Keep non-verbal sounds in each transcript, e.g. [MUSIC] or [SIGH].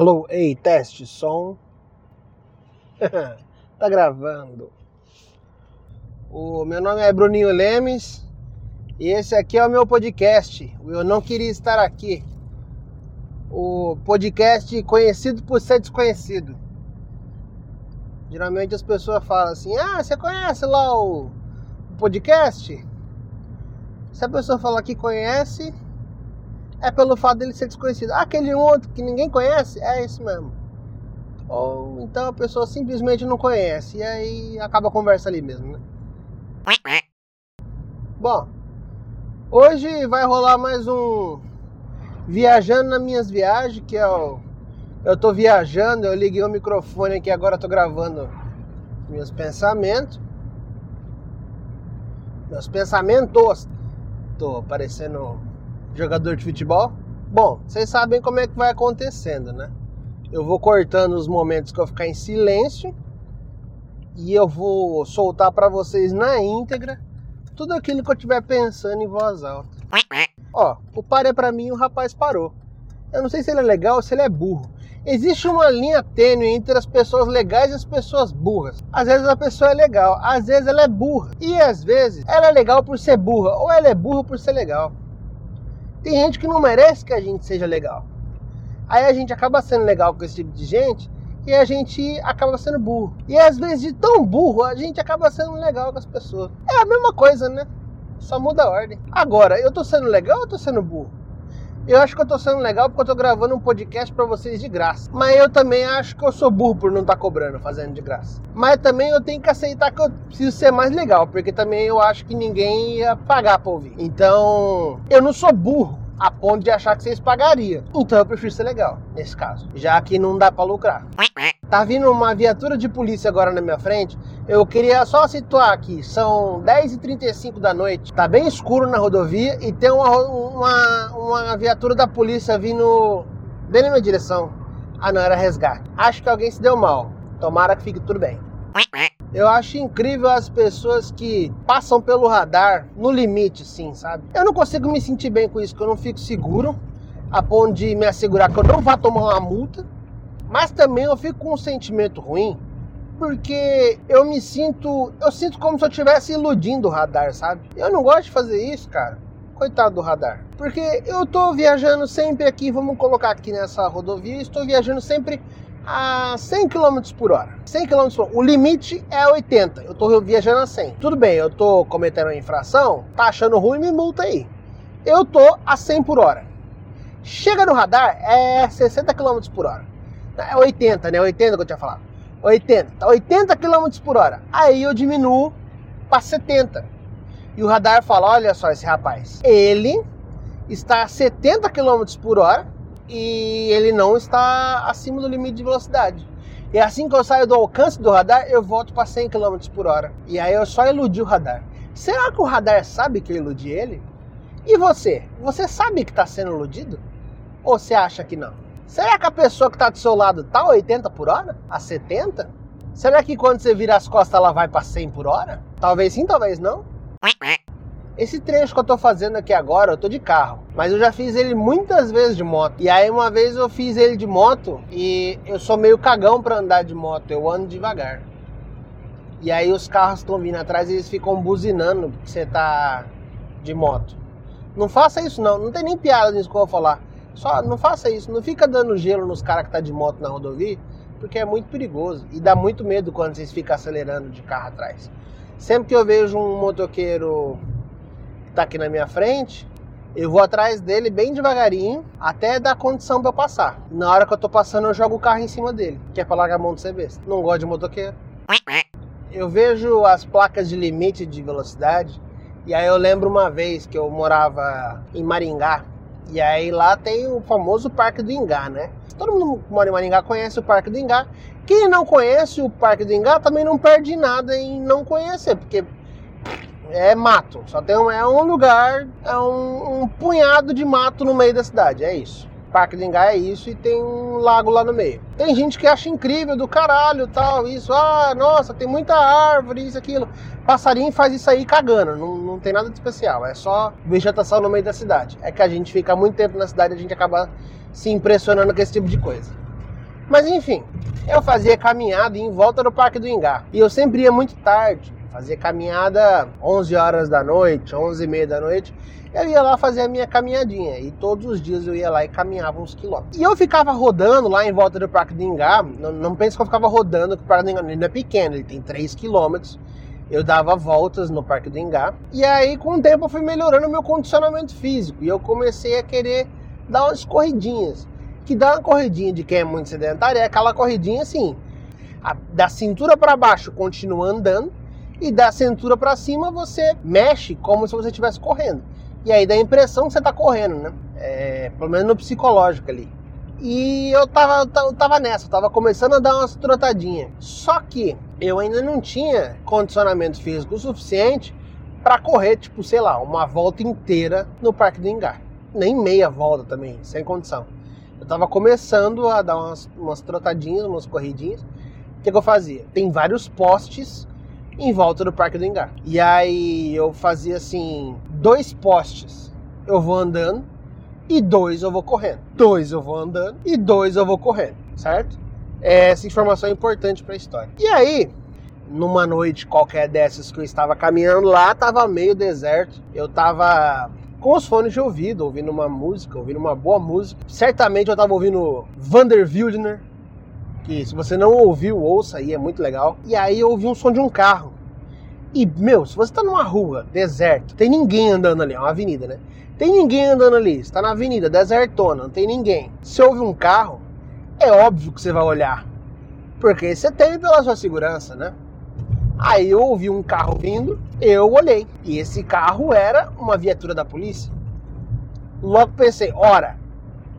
Alô, ei, teste, som. [LAUGHS] tá gravando. O meu nome é Bruninho Lemes e esse aqui é o meu podcast. Eu não queria estar aqui. O podcast conhecido por ser desconhecido. Geralmente as pessoas falam assim: Ah, você conhece lá o, o podcast? Se a pessoa falar que conhece, é pelo fato dele ser desconhecido. Aquele outro que ninguém conhece, é esse mesmo. Ou então a pessoa simplesmente não conhece e aí acaba a conversa ali mesmo, né? Bom, hoje vai rolar mais um Viajando nas minhas viagens, que é o. Eu tô viajando, eu liguei o microfone aqui, agora tô gravando meus pensamentos. Meus pensamentos. Tô parecendo jogador de futebol. Bom, vocês sabem como é que vai acontecendo, né? Eu vou cortando os momentos que eu ficar em silêncio e eu vou soltar para vocês na íntegra tudo aquilo que eu estiver pensando em voz alta. Ó, o paré para mim o rapaz parou. Eu não sei se ele é legal ou se ele é burro. Existe uma linha tênue entre as pessoas legais e as pessoas burras. Às vezes a pessoa é legal, às vezes ela é burra. E às vezes ela é legal por ser burra, ou ela é burra por ser legal. Tem gente que não merece que a gente seja legal. Aí a gente acaba sendo legal com esse tipo de gente e a gente acaba sendo burro. E às vezes, de tão burro, a gente acaba sendo legal com as pessoas. É a mesma coisa, né? Só muda a ordem. Agora, eu tô sendo legal ou tô sendo burro? Eu acho que eu tô sendo legal porque eu tô gravando um podcast para vocês de graça. Mas eu também acho que eu sou burro por não estar tá cobrando, fazendo de graça. Mas também eu tenho que aceitar que eu preciso ser mais legal, porque também eu acho que ninguém ia pagar pra ouvir. Então, eu não sou burro a ponto de achar que vocês pagariam. Então eu prefiro ser legal, nesse caso. Já que não dá para lucrar. Tá vindo uma viatura de polícia agora na minha frente. Eu queria só situar aqui. São 10h35 da noite. Tá bem escuro na rodovia e tem uma, uma, uma viatura da polícia vindo bem na minha direção. Ah, não, era resgate. Acho que alguém se deu mal. Tomara que fique tudo bem. Eu acho incrível as pessoas que passam pelo radar no limite, sim, sabe? Eu não consigo me sentir bem com isso, que eu não fico seguro a ponto de me assegurar que eu não vá tomar uma multa, mas também eu fico com um sentimento ruim porque eu me sinto, eu sinto como se eu estivesse iludindo o radar, sabe? Eu não gosto de fazer isso, cara. Coitado do radar. Porque eu tô viajando sempre aqui, vamos colocar aqui nessa rodovia, estou viajando sempre a 100 km por hora. 100 km por hora. O limite é 80. Eu tô viajando a 100. Tudo bem, eu tô cometendo uma infração, tá achando ruim, me multa aí. Eu tô a 100 por hora. Chega no radar, é 60 km por hora. É 80, né? 80 que eu tinha falado. 80. Tá 80 km por hora. Aí eu diminuo para 70. E o radar fala: olha só esse rapaz. Ele está a 70 km por hora e ele não está acima do limite de velocidade. E assim que eu saio do alcance do radar, eu volto para 100 km por hora. E aí eu só iludi o radar. Será que o radar sabe que eu iludi ele? E você? Você sabe que está sendo iludido? Ou você acha que não? Será que a pessoa que está do seu lado está a 80 por hora? A 70? Será que quando você vira as costas ela vai para 100 por hora? Talvez sim, talvez não. Esse trecho que eu tô fazendo aqui agora, eu tô de carro. Mas eu já fiz ele muitas vezes de moto. E aí uma vez eu fiz ele de moto e eu sou meio cagão para andar de moto. Eu ando devagar. E aí os carros estão vindo atrás e eles ficam buzinando porque você tá de moto. Não faça isso não. Não tem nem piada nisso que eu vou falar. Só não faça isso. Não fica dando gelo nos caras que tá de moto na rodovia. Porque é muito perigoso. E dá muito medo quando vocês ficam acelerando de carro atrás. Sempre que eu vejo um motoqueiro tá aqui na minha frente, eu vou atrás dele bem devagarinho até dar condição para eu passar. Na hora que eu tô passando, eu jogo o carro em cima dele, que é pra largar a mão do besta. Não gosto de motoqueiro. Eu vejo as placas de limite de velocidade e aí eu lembro uma vez que eu morava em Maringá e aí lá tem o famoso Parque do Ingá, né? Todo mundo que mora em Maringá conhece o Parque do Ingá. Quem não conhece o Parque do Ingá também não perde nada em não conhecer, porque é mato. Só tem um, é um lugar, é um, um, punhado de mato no meio da cidade. É isso. Parque de Engai é isso e tem um lago lá no meio. Tem gente que acha incrível do caralho tal, isso. Ah, nossa, tem muita árvore, isso, aquilo. Passarinho faz isso aí cagando, não, não tem nada de especial. É só vegetação no meio da cidade. É que a gente fica muito tempo na cidade e a gente acaba se impressionando com esse tipo de coisa. Mas enfim, eu fazia caminhada em volta do Parque do Ingá. E eu sempre ia muito tarde. Fazia caminhada 11 horas da noite, 11 e meia da noite. Eu ia lá fazer a minha caminhadinha. E todos os dias eu ia lá e caminhava uns quilômetros. E eu ficava rodando lá em volta do Parque do Ingá. Não, não pense que eu ficava rodando, que o Parque do Ingá não é pequeno, ele tem 3 quilômetros. Eu dava voltas no Parque do Ingá. E aí, com o tempo, eu fui melhorando o meu condicionamento físico. E eu comecei a querer dar umas corridinhas. Que dar uma corridinha de quem é muito sedentário é aquela corridinha assim, a, da cintura para baixo continua andando e da cintura para cima você mexe como se você estivesse correndo. E aí dá a impressão que você está correndo, né? É, pelo menos no psicológico ali. E eu tava, eu tava nessa, eu tava começando a dar umas trotadinhas. Só que eu ainda não tinha condicionamento físico suficiente para correr, tipo, sei lá, uma volta inteira no Parque do Engar. Nem meia volta também, sem condição. Eu tava começando a dar umas, umas trotadinhas, umas corridinhas. O que, que eu fazia? Tem vários postes em volta do Parque do Engar. E aí eu fazia assim, dois postes eu vou andando e dois eu vou correndo. Dois eu vou andando e dois eu vou correndo, certo? Essa informação é importante para a história. E aí, numa noite qualquer dessas que eu estava caminhando lá, tava meio deserto. Eu tava com os fones de ouvido, ouvindo uma música, ouvindo uma boa música. Certamente eu tava ouvindo Vander Wildner, que se você não ouviu, ouça aí, é muito legal. E aí eu ouvi um som de um carro. E, meu, se você tá numa rua, deserto, tem ninguém andando ali, é uma avenida, né? Tem ninguém andando ali, está na avenida, desertona, não tem ninguém. Se ouve um carro, é óbvio que você vai olhar. Porque você teme pela sua segurança, né? Aí eu ouvi um carro vindo, eu olhei. E esse carro era uma viatura da polícia. Logo pensei, ora,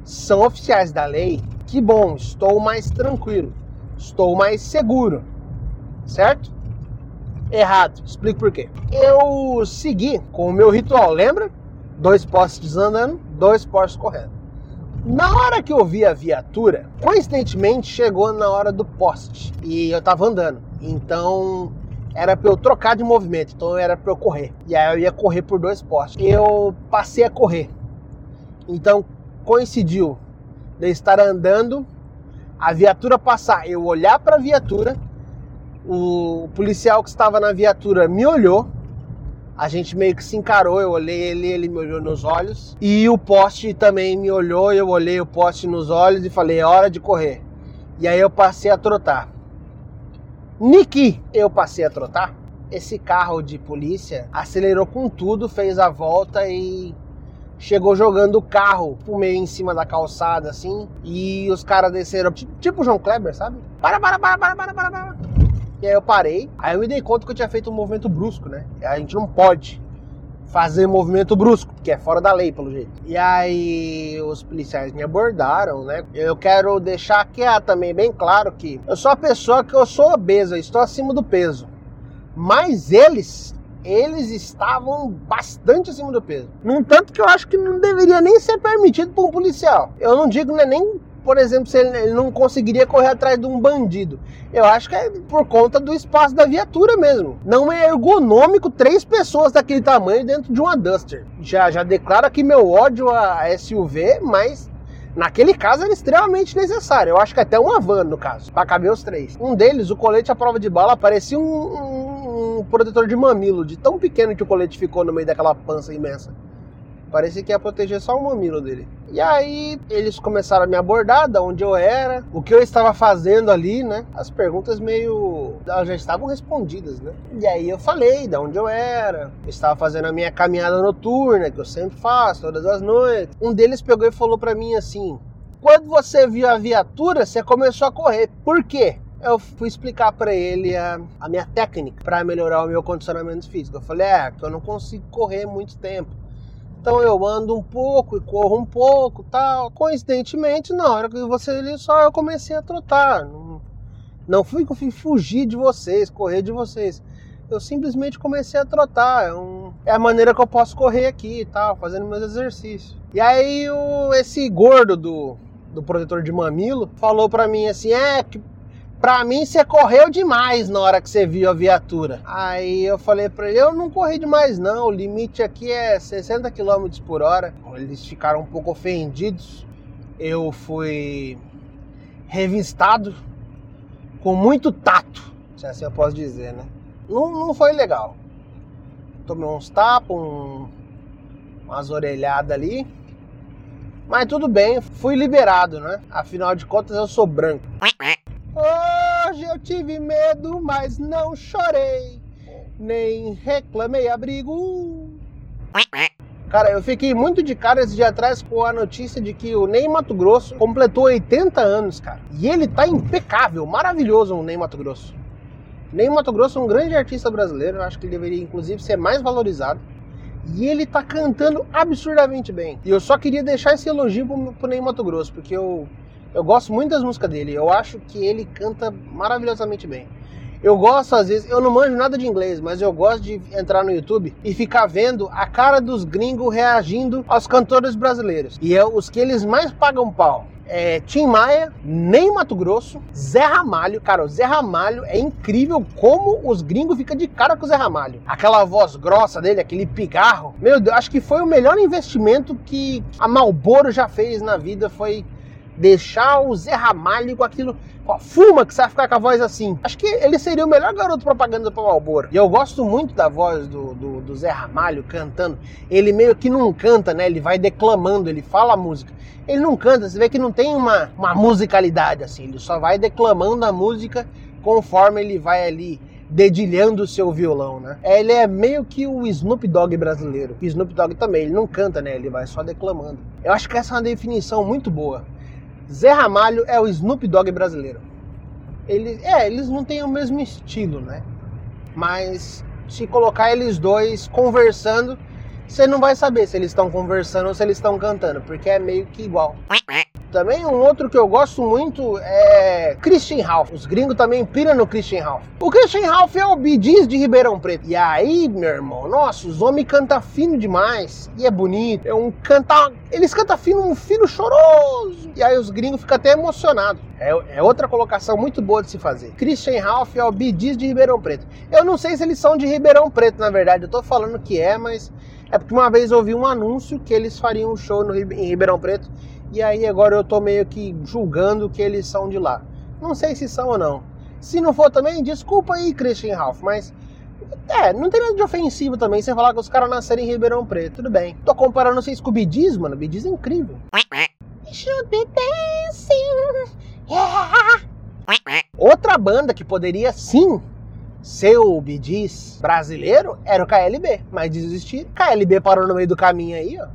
são oficiais da lei, que bom, estou mais tranquilo, estou mais seguro, certo? Errado, explico por quê. Eu segui com o meu ritual, lembra? Dois postes andando, dois postes correndo. Na hora que eu vi a viatura, coincidentemente chegou na hora do poste e eu tava andando. Então era para eu trocar de movimento, então era para eu correr. E aí eu ia correr por dois postes. Eu passei a correr. Então coincidiu de estar andando, a viatura passar, eu olhar para a viatura, o policial que estava na viatura me olhou, a gente meio que se encarou, eu olhei ele, ele me olhou nos olhos. E o poste também me olhou, eu olhei o poste nos olhos e falei, é hora de correr. E aí eu passei a trotar. Niki, eu passei a trotar. Esse carro de polícia acelerou com tudo, fez a volta e chegou jogando o carro pro meio em cima da calçada, assim. E os caras desceram, tipo o João Kleber, sabe? Para, para, para, para, para, para, para. E aí eu parei. Aí eu me dei conta que eu tinha feito um movimento brusco, né? A gente não pode fazer movimento brusco, porque é fora da lei, pelo jeito. E aí os policiais me abordaram, né? Eu quero deixar aqui ah, também bem claro que eu sou a pessoa que eu sou obesa, estou acima do peso. Mas eles, eles estavam bastante acima do peso. Num tanto que eu acho que não deveria nem ser permitido por um policial. Eu não digo né, nem por exemplo, se ele não conseguiria correr atrás de um bandido. Eu acho que é por conta do espaço da viatura mesmo. Não é ergonômico três pessoas daquele tamanho dentro de uma Duster. Já, já declaro aqui meu ódio a SUV, mas Naquele caso era extremamente necessário. Eu acho que até uma van, no caso, para caber os três. Um deles, o colete à prova de bala, parecia um, um, protetor de mamilo, de tão pequeno que o colete ficou no meio daquela pança imensa. Parecia que ia proteger só o mamilo dele. E aí eles começaram a me abordar, da onde eu era, o que eu estava fazendo ali, né? As perguntas meio. Elas já estavam respondidas, né? E aí eu falei da onde eu era, eu estava fazendo a minha caminhada noturna, que eu sempre faço, todas as noites. Um deles pegou e falou para mim assim: quando você viu a viatura, você começou a correr. Por quê? Eu fui explicar para ele a, a, minha técnica para melhorar o meu condicionamento físico. Eu falei, é, que eu não consigo correr muito tempo. Então eu ando um pouco e corro um pouco, tal. Coincidentemente, na hora que você ali só eu comecei a trotar. Não, não fui fui fugir de vocês, correr de vocês. Eu simplesmente comecei a trotar. É, um, é a maneira que eu posso correr aqui e tal, fazendo meus exercícios. E aí o, esse gordo do, do protetor de mamilo falou para mim assim: é que Pra mim, você correu demais na hora que você viu a viatura. Aí eu falei pra ele: eu não corri demais, não. O limite aqui é 60 km por hora. Eles ficaram um pouco ofendidos. Eu fui revistado, com muito tato, se assim eu posso dizer, né? Não, não foi legal. Tomei uns tapas, um, umas orelhadas ali. Mas tudo bem, fui liberado, né? Afinal de contas eu sou branco. Hoje eu tive medo, mas não chorei, nem reclamei abrigo. Cara, eu fiquei muito de cara esse dia atrás com a notícia de que o Ney Mato Grosso completou 80 anos, cara. E ele tá impecável, maravilhoso o Ney Mato Grosso. Ney Mato Grosso é um grande artista brasileiro, eu acho que ele deveria inclusive ser mais valorizado. E ele tá cantando absurdamente bem. E eu só queria deixar esse elogio pro, pro Ney Mato Grosso, porque eu, eu gosto muito das músicas dele. Eu acho que ele canta maravilhosamente bem. Eu gosto, às vezes, eu não manjo nada de inglês, mas eu gosto de entrar no YouTube e ficar vendo a cara dos gringos reagindo aos cantores brasileiros. E é os que eles mais pagam pau. É, Tim Maia, Ney Mato Grosso, Zé Ramalho. Cara, o Zé Ramalho é incrível como os gringos ficam de cara com o Zé Ramalho. Aquela voz grossa dele, aquele pigarro. Meu Deus, acho que foi o melhor investimento que a Malboro já fez na vida. Foi deixar o Zé Ramalho com aquilo. Ó, fuma que vai ficar com a voz assim. Acho que ele seria o melhor garoto propaganda para Malboro. E eu gosto muito da voz do, do, do, Zé Ramalho cantando. Ele meio que não canta, né? Ele vai declamando, ele fala a música. Ele não canta, você vê que não tem uma, uma musicalidade assim. Ele só vai declamando a música conforme ele vai ali dedilhando o seu violão, né? Ele é meio que o Snoop Dogg brasileiro. O Snoop Dogg também, ele não canta, né? Ele vai só declamando. Eu acho que essa é uma definição muito boa. Zé Ramalho é o Snoop Dogg brasileiro. Ele, é, eles não têm o mesmo estilo, né? Mas se colocar eles dois conversando, você não vai saber se eles estão conversando ou se eles estão cantando, porque é meio que igual. Também um outro que eu gosto muito é Christian Ralph. Os gringos também piram no Christian Ralph. O Christian Ralph é o Bidiz de Ribeirão Preto. E aí, meu irmão, nossa, os homens cantam fino demais. E é bonito. É um cantar. Eles cantam fino, um fino choroso. E aí os gringos ficam até emocionados. É, é, outra colocação muito boa de se fazer. Christian Ralph é o Bidiz de Ribeirão Preto. Eu não sei se eles são de Ribeirão Preto, na verdade. Eu tô falando que é, mas é porque uma vez eu ouvi um anúncio que eles fariam um show no, em Ribeirão Preto e aí agora eu tô meio que julgando que eles são de lá. Não sei se são ou não. Se não for também, desculpa aí, Christian Ralph, mas é, não tem nada de ofensivo também você falar que os caras nasceram em Ribeirão Preto, tudo bem. Tô comparando vocês com o Bidiz, mano, o Bidiz é incrível. Outra banda que poderia sim ser o Bidiz brasileiro era o KLB, mas desistiram. KLB parou no meio do caminho aí, ó.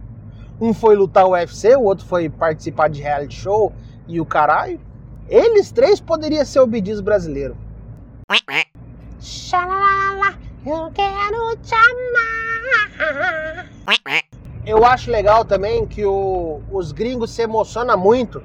Um foi lutar o UFC, o outro foi participar de reality show e o caralho. Eles três poderiam ser o Bidiz brasileiro. Xalala, eu quero te amar. Eu acho legal também que o, os gringos se emocionam muito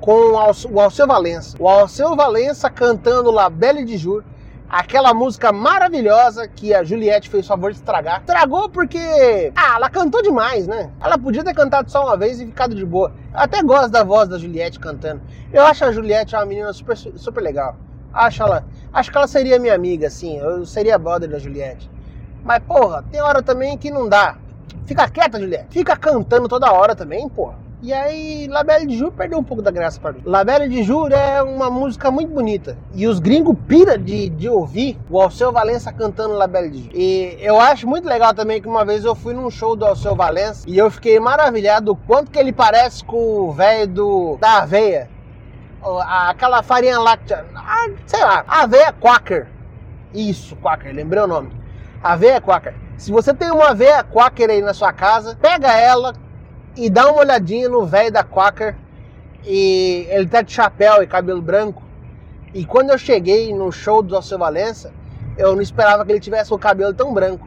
com o, Alceu Valença. O Alceu Valença cantando La Belle de Jour aquela música maravilhosa que a Juliette fez favor de estragar. Estragou porque, ah, ela cantou demais, né? Ela podia ter cantado só uma vez e ficado de boa. Eu até gosto da voz da Juliette cantando. Eu acho a Juliette uma menina super, super legal. Acho ela, acho que ela seria minha amiga, assim. Eu seria brother da Juliette. Mas, porra, tem hora também que não dá. Fica quieta, Juliette. Fica cantando toda hora também, porra. E aí, La Belle de Jour perdeu um pouco da graça para mim. La Belle de Jour é uma música muito bonita. E os gringos pira de, de ouvir o Alceu Valença cantando La Belle de Jour. E eu acho muito legal também que uma vez eu fui num show do Alceu Valença e eu fiquei maravilhado o quanto que ele parece com o velho da aveia. Aquela farinha láctea, sei lá, aveia Quaker. Isso, Quaker, lembrei o nome. Aveia Quaker. Se você tem uma aveia Quaker aí na sua casa, pega ela, e dá uma olhadinha no velho da Quaker. E ele tá de chapéu e cabelo branco. E quando eu cheguei no show do Alceu Valença, eu não esperava que ele tivesse o cabelo tão branco.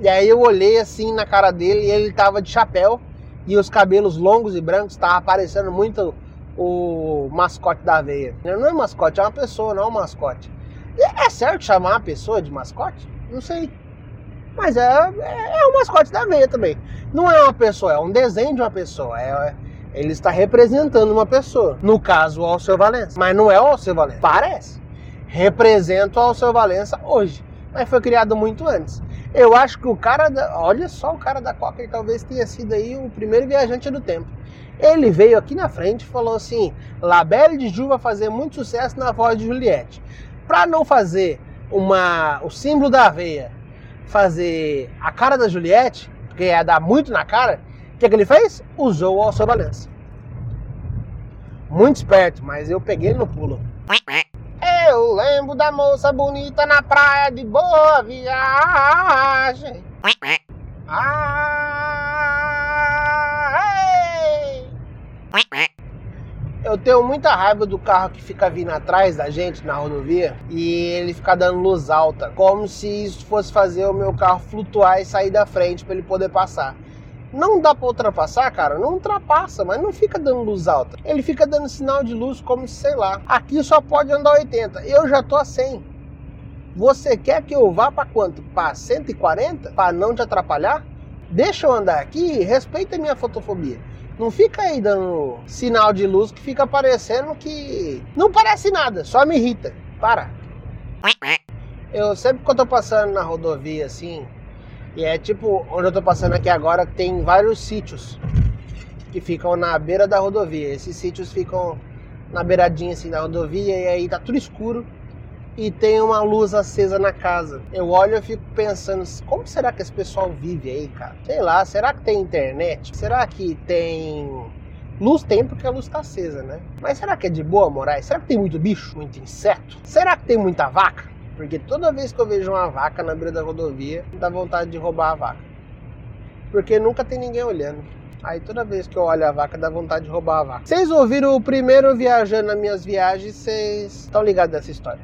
E aí eu olhei assim na cara dele e ele tava de chapéu e os cabelos longos e brancos tava aparecendo muito o mascote da veia. Não é mascote, é uma pessoa, não é um mascote. É certo chamar a pessoa de mascote? Não sei. Mas é, é, é o mascote da veia também. Não é uma pessoa, é um desenho de uma pessoa. É, ele está representando uma pessoa. No caso, o Alceu Valença. Mas não é o Alceu Valença. Parece. Representa o Alceu Valença hoje. Mas foi criado muito antes. Eu acho que o cara da. Olha só, o cara da Coca ele talvez tenha sido aí o primeiro viajante do tempo. Ele veio aqui na frente e falou assim: Labelle de Ju vai fazer muito sucesso na voz de Juliette. Para não fazer uma, o símbolo da aveia, fazer a cara da Juliette, porque ia dar muito na cara, o que, que ele fez? Usou o Alceu Valença. Muito esperto, mas eu peguei ele no pulo. Eu lembro da moça bonita na praia de boa viagem. Ah, Eu tenho muita raiva do carro que fica vindo atrás da gente na rodovia e ele fica dando luz alta, como se isso fosse fazer o meu carro flutuar e sair da frente para ele poder passar. Não dá para ultrapassar, cara? Não ultrapassa, mas não fica dando luz alta. Ele fica dando sinal de luz como se, sei lá, aqui só pode andar 80. Eu já tô a 100. Você quer que eu vá para quanto? Para 140? Para não te atrapalhar? Deixa eu andar aqui respeita a minha fotofobia. Não fica aí dando sinal de luz que fica parecendo que. Não parece nada, só me irrita. Para. Eu sempre que eu tô passando na rodovia assim, e é tipo, onde eu tô passando aqui agora, tem vários sítios que ficam na beira da rodovia. Esses sítios ficam na beiradinha assim da rodovia e aí tá tudo escuro e tem uma luz acesa na casa. Eu olho e fico pensando, como será que esse pessoal vive aí, cara? Sei lá, será que tem internet? Será que tem Luz tem porque a luz está acesa, né? Mas será que é de boa morar? Será que tem muito bicho, muito inseto? Será que tem muita vaca? Porque toda vez que eu vejo uma vaca na beira da rodovia, dá vontade de roubar a vaca. Porque nunca tem ninguém olhando. Aí toda vez que eu olho a vaca, dá vontade de roubar a vaca. Vocês ouviram o primeiro viajando nas minhas viagens, vocês estão ligados nessa história.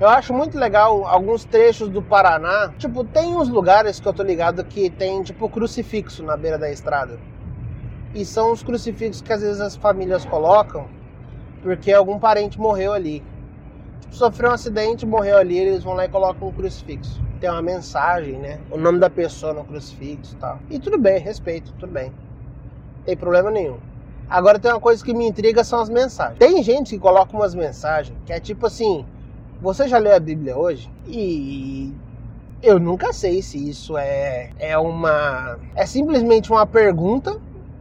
Eu acho muito legal alguns trechos do Paraná. Tipo, tem uns lugares que eu tô ligado que tem, tipo, crucifixo na beira da estrada. E são os crucifixos que às vezes as famílias colocam porque algum parente morreu ali sofreu um acidente, morreu ali, eles vão lá e colocam um crucifixo. Tem uma mensagem, né? O nome da pessoa no crucifixo e tal. E tudo bem, respeito, tudo bem. Não tem problema nenhum. Agora tem uma coisa que me intriga são as mensagens. Tem gente que coloca umas mensagens que é tipo assim: você já leu a Bíblia hoje? E eu nunca sei se isso é, é uma. É simplesmente uma pergunta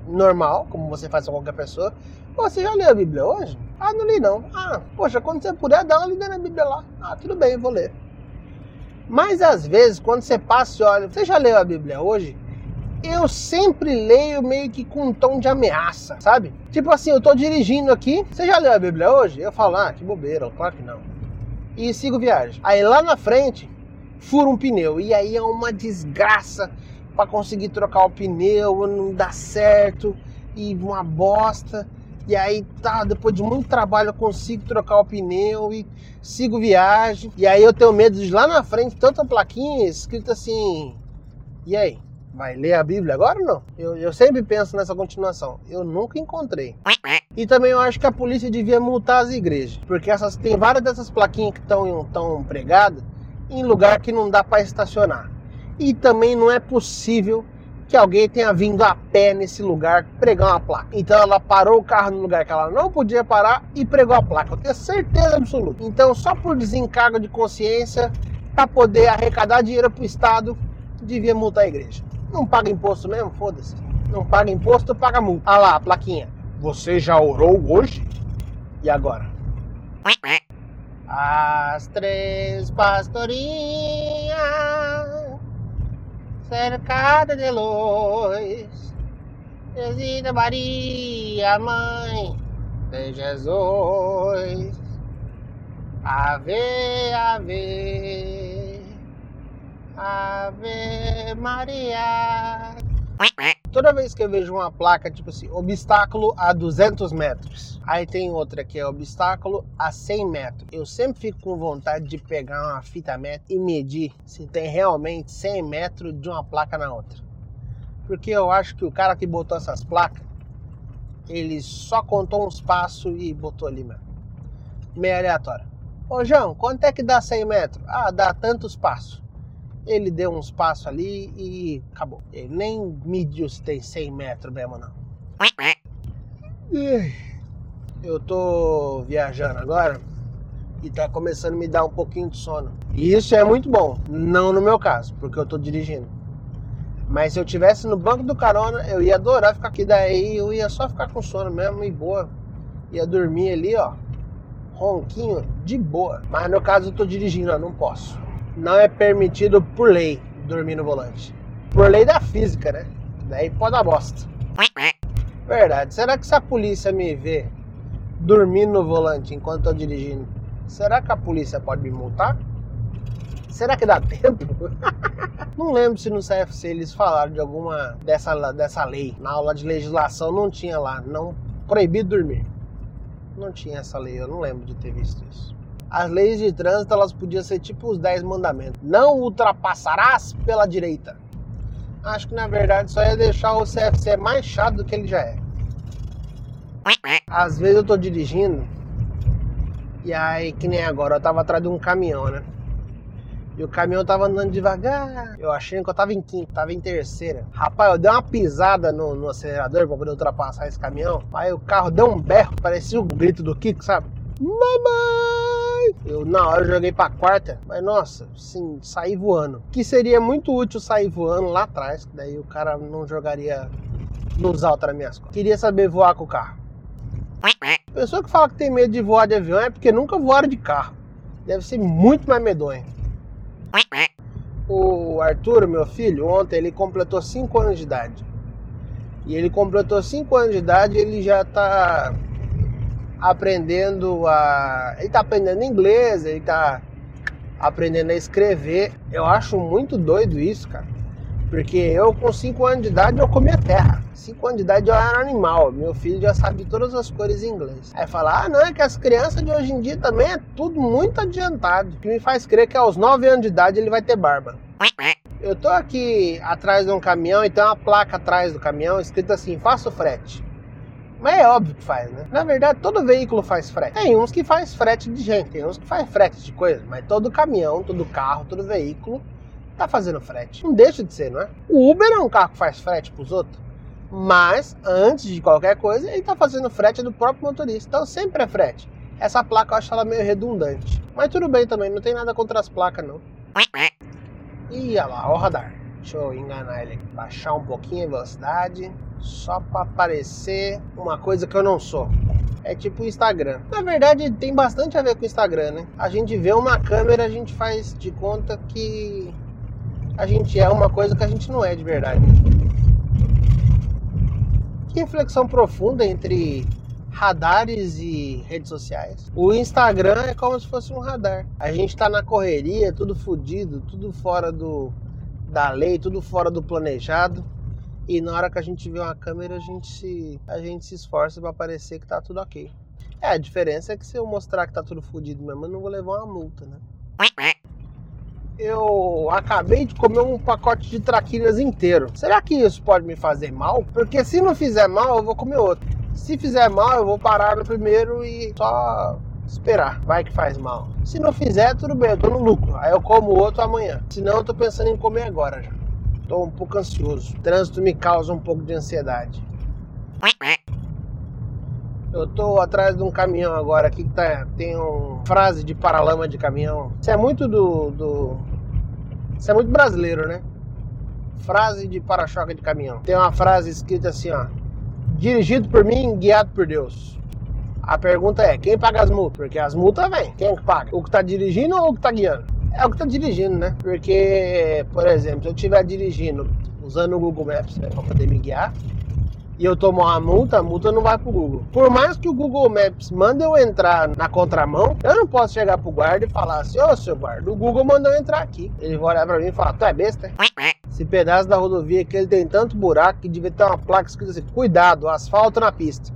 normal, como você faz com qualquer pessoa. Você já leu a Bíblia hoje? Ah, não li não. Ah, poxa, quando você puder, dá uma lida na Bíblia lá. Ah, tudo bem, vou ler. Mas às vezes, quando você passa e olha, você já leu a Bíblia hoje? Eu sempre leio meio que com um tom de ameaça, sabe? Tipo assim, eu tô dirigindo aqui, você já leu a Bíblia hoje? Eu falo, ah, que bobeira, claro que não. E sigo viagem. Aí lá na frente, fura um pneu. E aí é uma desgraça para conseguir trocar o pneu, não dá certo, e uma bosta. E aí, tá, depois de muito trabalho eu consigo trocar o pneu e sigo viagem. E aí eu tenho medo de lá na frente, tanta plaquinha escrita assim. E aí? Vai ler a Bíblia agora ou não? Eu, eu sempre penso nessa continuação. Eu nunca encontrei. E também eu acho que a polícia devia multar as igrejas. Porque essas tem várias dessas plaquinhas que estão tão pregadas em lugar que não dá para estacionar. E também não é possível que alguém tenha vindo a pé nesse lugar pregar uma placa. Então ela parou o carro no lugar que ela não podia parar e pregou a placa. Eu tenho certeza absoluta. Então, só por desencargo de consciência, para poder arrecadar dinheiro para o Estado, devia multar a igreja. Não paga imposto mesmo? Foda-se. Não paga imposto, paga multa. Ah lá, a plaquinha. Você já orou hoje? E agora? As três pastorinhas cercada de luz. Desida Maria, mãe de Jesus. Ave, ave, ave Maria. Toda vez que eu vejo uma placa tipo assim, obstáculo a 200 metros, aí tem outra que é obstáculo a 100 metros, eu sempre fico com vontade de pegar uma fita métrica e medir se tem realmente 100 metros de uma placa na outra. Porque eu acho que o cara que botou essas placas, ele só contou uns passos e botou ali mesmo. Meio aleatório. Ô João, quanto é que dá 100 metros? Ah, dá tantos passos. Ele deu uns passos ali e acabou. Ele nem mediu se tem 100 metros mesmo, não. Eu tô viajando agora e tá começando a me dar um pouquinho de sono. E isso é muito bom, não no meu caso, porque eu tô dirigindo. Mas se eu tivesse no banco do carona, eu ia adorar ficar aqui daí, eu ia só ficar com sono mesmo e boa. Ia dormir ali, ó, ronquinho de boa. Mas no caso eu tô dirigindo, ó, não posso. Não é permitido por lei dormir no volante. Por lei da física, né? Daí pode dar bosta. Verdade. Será que se a polícia me vê dormindo no volante enquanto eu dirigindo, será que a polícia pode me multar? Será que dá [LAUGHS] tempo? não lembro se no CFC eles falaram de alguma dessa, dessa lei. Na aula de legislação não tinha lá, não proibido dormir. Não tinha essa lei, eu não lembro de ter visto isso. As leis de trânsito elas podiam ser tipo os 10 mandamentos. Não ultrapassarás pela direita. Acho que na verdade só ia deixar o CFC mais chato do que ele já é. Às vezes eu tô dirigindo e aí, que nem agora, eu tava atrás de um caminhão, né? E o caminhão tava andando devagar. Eu achei que eu tava em quinta, tava em terceira. Rapaz, eu dei uma pisada no, no acelerador pra poder ultrapassar esse caminhão. Aí o carro deu um berro, parecia o grito do Kiko, sabe? Mamãe! Eu na hora joguei pra quarta, mas nossa, sim, saí voando. Que seria muito útil sair voando lá atrás, que daí o cara não jogaria luz alta nas minhas costas. Queria saber voar com o carro. Pessoa que fala que tem medo de voar de avião é porque nunca voaram de carro. Deve ser muito mais medonho. O Arthur, meu filho, ontem ele completou 5 anos de idade. E ele completou 5 anos de idade ele já está aprendendo a. Ele está aprendendo inglês, ele está aprendendo a escrever. Eu acho muito doido isso, cara. Porque eu, com 5 anos de idade, eu comia terra. 5 anos de idade eu era animal. Meu filho já sabe todas as cores em inglês. Aí fala, ah, não, é que as crianças de hoje em dia também é tudo muito adiantado. Que me faz crer que aos 9 anos de idade ele vai ter barba. Eu tô aqui atrás de um caminhão e tem uma placa atrás do caminhão escrito assim, faça o frete. Mas é óbvio que faz, né? Na verdade, todo veículo faz frete. Tem uns que faz frete de gente, tem uns que faz frete de coisa, mas todo caminhão, todo carro, todo veículo tá fazendo frete. Não deixa de ser, não é? O Uber é um carro que faz frete pros outros. Mas, antes de qualquer coisa, ele tá fazendo frete do próprio motorista. Então sempre é frete. Essa placa eu acho ela meio redundante. Mas tudo bem também, não tem nada contra as placas, não. Ih, olha lá, ó o radar. Deixa eu enganar ele. Baixar um pouquinho a velocidade. Só para aparecer uma coisa que eu não sou. É tipo o Instagram. Na verdade, tem bastante a ver com o Instagram, né? A gente vê uma câmera, a gente faz de conta que a gente é uma coisa que a gente não é de verdade. Que reflexão profunda entre radares e redes sociais. O Instagram é como se fosse um radar. A gente tá na correria, tudo fodido, tudo fora do da lei, tudo fora do planejado. E na hora que a gente vê uma câmera, a gente se, a gente se esforça para parecer que tá tudo ok. É, a diferença é que se eu mostrar que tá tudo fodido mesmo, eu não vou levar uma multa, né? eu acabei de comer um pacote de traquinas inteiro. Será que isso pode me fazer mal? Porque se não fizer mal, eu vou comer outro. Se fizer mal, eu vou parar no primeiro e só esperar. Vai que faz mal. Se não fizer, tudo bem, eu tô no lucro. Aí eu como outro amanhã. Senão eu tô pensando em comer agora já. Tô um pouco ansioso. O trânsito me causa um pouco de ansiedade. Eu tô atrás de um caminhão agora aqui que tá, tem uma frase de paralama de caminhão. Isso é muito do, do. Isso é muito brasileiro, né? Frase de para-choque de caminhão. Tem uma frase escrita assim, ó. Dirigido por mim, guiado por Deus. A pergunta é, quem paga as multas? Porque as multas vêm. Quem que paga? O que tá dirigindo ou o que tá guiando? É o que tá dirigindo, né? Porque, por exemplo, se eu estiver dirigindo usando o Google Maps né, para poder me guiar, e eu tomo uma multa, a multa não vai pro Google. Por mais que o Google Maps mande eu entrar na contramão, eu não posso chegar pro guarda e falar assim, ô oh, seu guarda, o Google mandou eu entrar aqui. Ele vai olhar pra mim e falar, tu é besta? Esse pedaço da rodovia que ele tem tanto buraco que devia ter uma placa escrita assim, cuidado, asfalto na pista.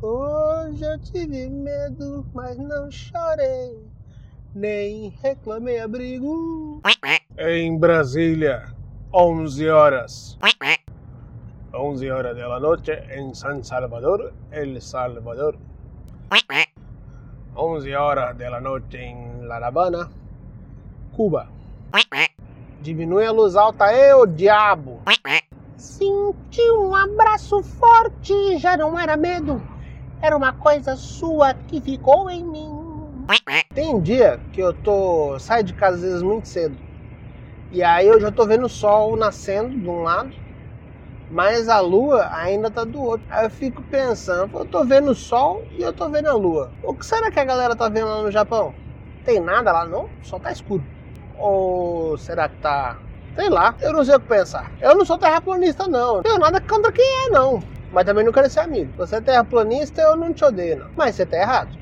Hoje eu tive medo, mas não chorei, nem reclamei abrigo. [LAUGHS] Em Brasília, 11 horas. [LAUGHS] 11 horas de la noche en San Salvador, El Salvador. [LAUGHS] 11 horas de la noche en La Habana, Cuba. Diminui a luz alta, eu, diabo. Senti um abraço forte, já não era medo. Era uma coisa sua que ficou em mim. Tem dia que eu tô saio de casa às vezes muito cedo. E aí eu já tô vendo o sol nascendo de um lado, mas a lua ainda tá do outro. Aí eu fico pensando, eu tô vendo o sol e eu tô vendo a lua. O que será que a galera tá vendo lá no Japão? Tem nada lá não? Só tá escuro. Ou será que tá Sei lá, eu não sei o que pensar. Eu não sou terraplanista, não. Tenho nada contra quem é, não. Mas também não quero ser amigo. Você é terraplanista, eu não te odeio, não. Mas você tá errado.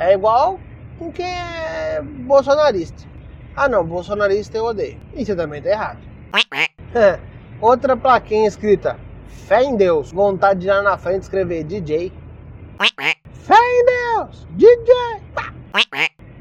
É igual com quem é bolsonarista. Ah, não, bolsonarista eu odeio. Você também tá errado. [LAUGHS] Outra plaquinha escrita: Fé em Deus. Vontade de ir lá na frente escrever DJ. Fé em Deus! DJ!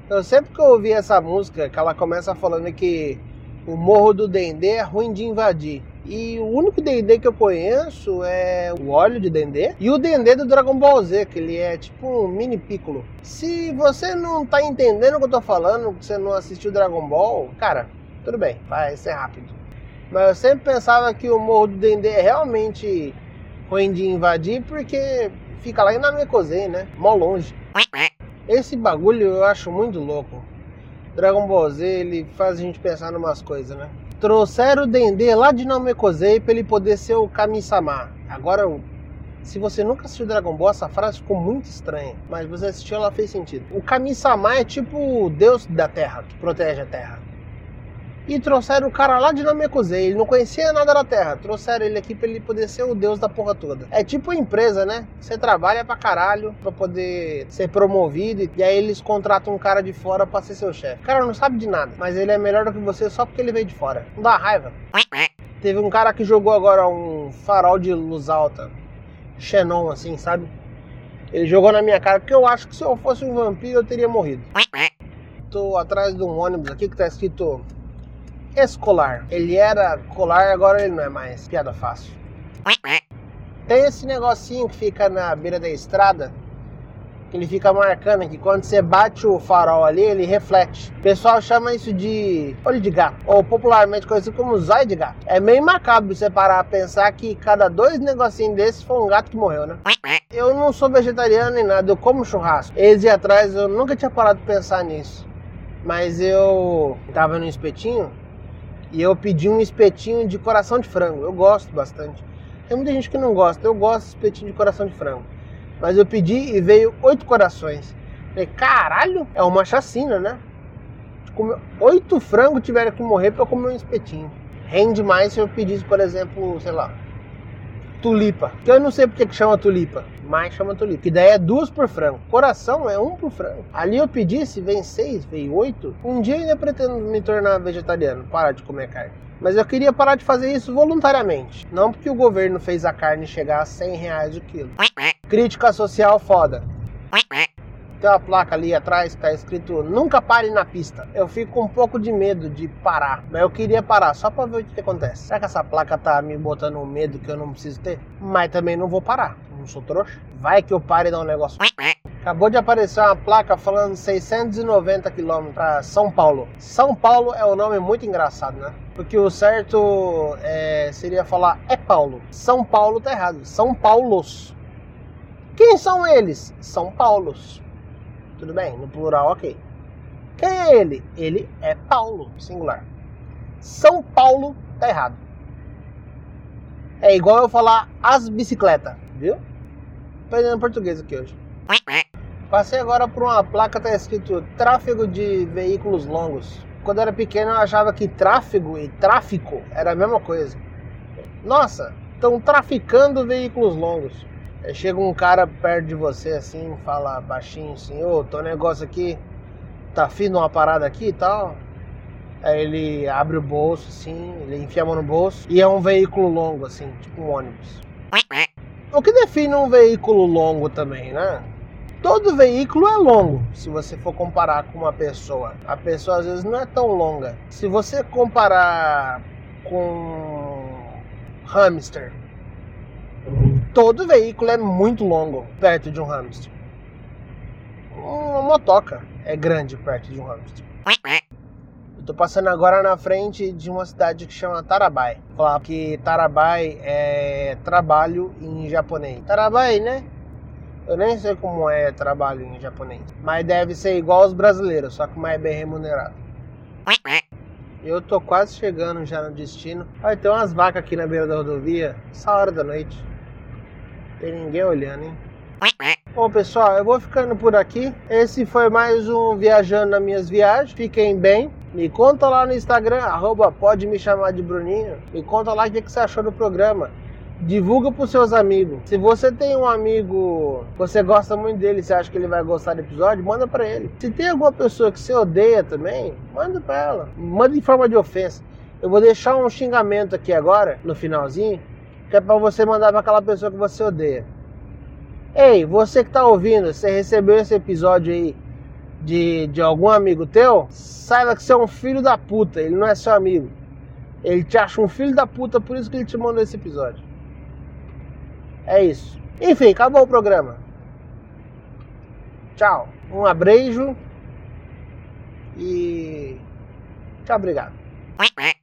Eu sempre que eu ouvi essa música, que ela começa falando que o Morro do Dendê é ruim de invadir. E o único Dendê que eu conheço é o óleo de Dendê e o Dendê do Dragon Ball Z, que ele é tipo um mini Piccolo. Se você não tá entendendo o que eu tô falando, que você não assistiu Dragon Ball, cara, tudo bem, vai ser rápido. Mas eu sempre pensava que o Morro do Dendê é realmente ruim de invadir porque fica lá em Namekusei, né? Mó longe. Esse bagulho eu acho muito louco. Dragon Ball Z, ele faz a gente pensar em umas coisas, né? Trouxeram o Dendê lá de Namekusei para ele poder ser o Kami-sama. Agora, se você nunca assistiu Dragon Ball, essa frase ficou muito estranha. Mas você assistiu, ela fez sentido. O Kami-sama é tipo o deus da terra, que protege a terra e trouxeram o cara lá de Namekusei. Ele não conhecia nada da Terra. Trouxeram ele aqui para ele poder ser o deus da porra toda. É tipo empresa, né? Você trabalha pra caralho pra poder ser promovido e aí eles contratam um cara de fora pra ser seu chefe. O cara não sabe de nada, mas ele é melhor do que você só porque ele veio de fora. Não dá raiva. Teve um cara que jogou agora um farol de luz alta. Xenon, assim, sabe? Ele jogou na minha cara, porque eu acho que se eu fosse um vampiro eu teria morrido. Tô atrás de um ônibus aqui que tá escrito escolar. Ele era colar, agora ele não é mais. Piada fácil. Tem esse negocinho que fica na beira da estrada, que ele fica marcando que quando você bate o farol ali, ele reflete. O pessoal chama isso de olho de gato, ou popularmente conhecido como zóio de gato. É meio macabro você parar a pensar que cada dois negocinhos desses foi um gato que morreu, né? Eu não sou vegetariano nem nada, eu como churrasco. Esse dia atrás eu nunca tinha parado de pensar nisso. Mas eu tava no espetinho e eu pedi um espetinho de coração de frango. Eu gosto bastante. Tem muita gente que não gosta. Eu gosto de espetinho de coração de frango. Mas eu pedi e veio oito corações. Falei, caralho, é uma chacina, né? Oito frangos tiveram que morrer para comer um espetinho. Rende mais se eu pedisse, por exemplo, sei lá, tulipa. Que eu não sei porque que chama tulipa, mas chama tulipa. Que daí é duas por frango. Coração é um por frango. Ali eu pedi, se vem seis, veio oito. Um dia eu ainda pretendo me tornar vegetariano, parar de comer carne. Mas eu queria parar de fazer isso voluntariamente. Não porque o governo fez a carne chegar a 100 reais o quilo. Crítica social foda. Tem uma placa ali atrás que tá escrito Nunca pare na pista. Eu fico com um pouco de medo de parar. Mas eu queria parar só pra ver o que acontece. Será que essa placa tá me botando um medo que eu não preciso ter? Mas também não vou parar. Não sou trouxa. Vai que eu pare e dar um negócio. Acabou de aparecer uma placa falando 690 km para São Paulo. São Paulo é um nome muito engraçado, né? Porque o certo é, seria falar é Paulo. São Paulo tá errado. São Paulos. Quem são eles? São Paulos. Tudo bem, no plural, ok. Quem é ele? Ele é Paulo, singular. São Paulo tá errado. É igual eu falar as bicicletas, viu? Aprendendo português aqui hoje. Passei agora por uma placa tá escrito tráfego de veículos longos. Quando eu era pequeno eu achava que tráfego e tráfico era a mesma coisa. Nossa, estão traficando veículos longos. Aí chega um cara perto de você assim, fala baixinho assim, ô, teu negócio aqui, tá fino uma parada aqui e tal. Aí ele abre o bolso assim, ele enfia a mão no bolso e é um veículo longo assim, tipo um ônibus. O que define um veículo longo também, né? Todo veículo é longo, se você for comparar com uma pessoa. A pessoa às vezes não é tão longa. Se você comparar com hamster, todo veículo é muito longo perto de um hamster. Uma motoca é grande perto de um hamster. Eu tô passando agora na frente de uma cidade que chama Tarabai. Falar que Tarabai é trabalho em japonês. Tarabai, né? Eu nem sei como é trabalho em japonês. Mas deve ser igual aos brasileiros, só que mais bem remunerado. Eu tô quase chegando já no destino. Olha, tem umas vacas aqui na beira da rodovia. Essa hora da noite. Tem ninguém olhando, hein? Bom, pessoal, eu vou ficando por aqui. Esse foi mais um Viajando nas Minhas Viagens. Fiquem bem. Me conta lá no Instagram, arroba pode me chamar de Bruninho. Me conta lá o que você achou do programa. Divulga para os seus amigos. Se você tem um amigo, você gosta muito dele, você acha que ele vai gostar do episódio, manda para ele. Se tem alguma pessoa que você odeia também, manda para ela. Manda em forma de ofensa. Eu vou deixar um xingamento aqui agora, no finalzinho, que é para você mandar para aquela pessoa que você odeia. Ei, você que tá ouvindo, você recebeu esse episódio aí de, de algum amigo teu, saiba que você é um filho da puta, ele não é seu amigo. Ele te acha um filho da puta, por isso que ele te mandou esse episódio. É isso. Enfim, acabou o programa. Tchau. Um abreijo. E. Tchau, obrigado.